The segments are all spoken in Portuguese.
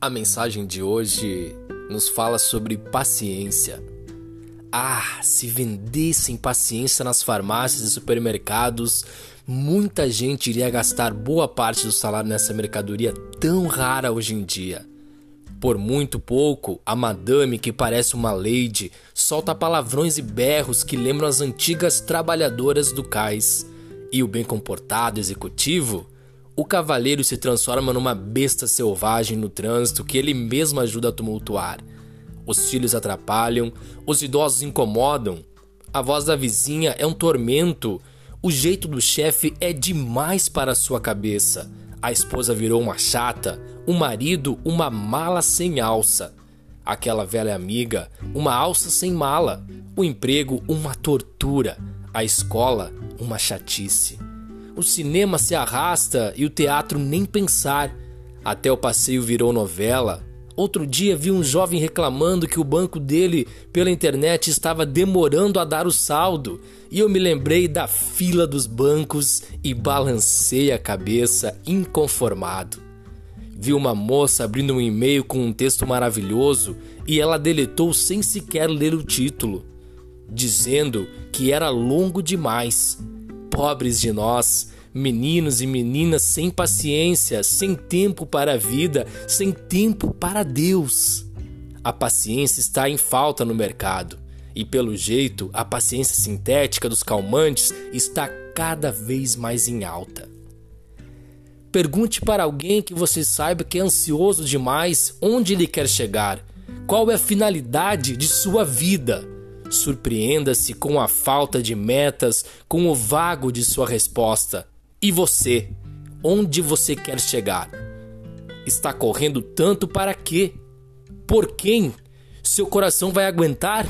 A mensagem de hoje nos fala sobre paciência. Ah, se vendessem paciência nas farmácias e supermercados, muita gente iria gastar boa parte do salário nessa mercadoria tão rara hoje em dia. Por muito pouco, a madame, que parece uma lady, solta palavrões e berros que lembram as antigas trabalhadoras do cais. E o bem comportado executivo o cavaleiro se transforma numa besta selvagem no trânsito que ele mesmo ajuda a tumultuar. Os filhos atrapalham, os idosos incomodam, a voz da vizinha é um tormento, o jeito do chefe é demais para sua cabeça. A esposa virou uma chata, o marido uma mala sem alça. Aquela velha amiga, uma alça sem mala. O emprego, uma tortura. A escola, uma chatice. O cinema se arrasta e o teatro nem pensar. Até o passeio virou novela. Outro dia vi um jovem reclamando que o banco dele pela internet estava demorando a dar o saldo, e eu me lembrei da fila dos bancos e balancei a cabeça inconformado. Vi uma moça abrindo um e-mail com um texto maravilhoso e ela deletou sem sequer ler o título, dizendo que era longo demais pobres de nós, meninos e meninas sem paciência, sem tempo para a vida, sem tempo para Deus. A paciência está em falta no mercado e, pelo jeito, a paciência sintética dos calmantes está cada vez mais em alta. Pergunte para alguém que você saiba que é ansioso demais onde ele quer chegar, qual é a finalidade de sua vida Surpreenda-se com a falta de metas, com o vago de sua resposta. E você? Onde você quer chegar? Está correndo tanto para quê? Por quem? Seu coração vai aguentar?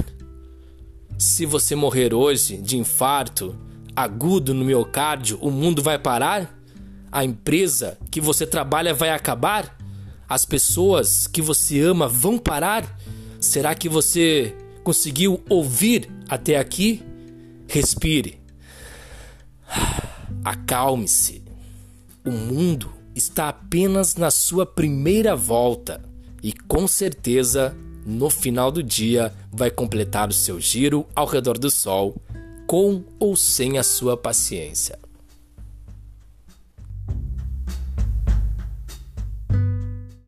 Se você morrer hoje de infarto agudo no miocárdio, o mundo vai parar? A empresa que você trabalha vai acabar? As pessoas que você ama vão parar? Será que você Conseguiu ouvir até aqui? Respire. Acalme-se. O mundo está apenas na sua primeira volta e com certeza no final do dia vai completar o seu giro ao redor do Sol, com ou sem a sua paciência.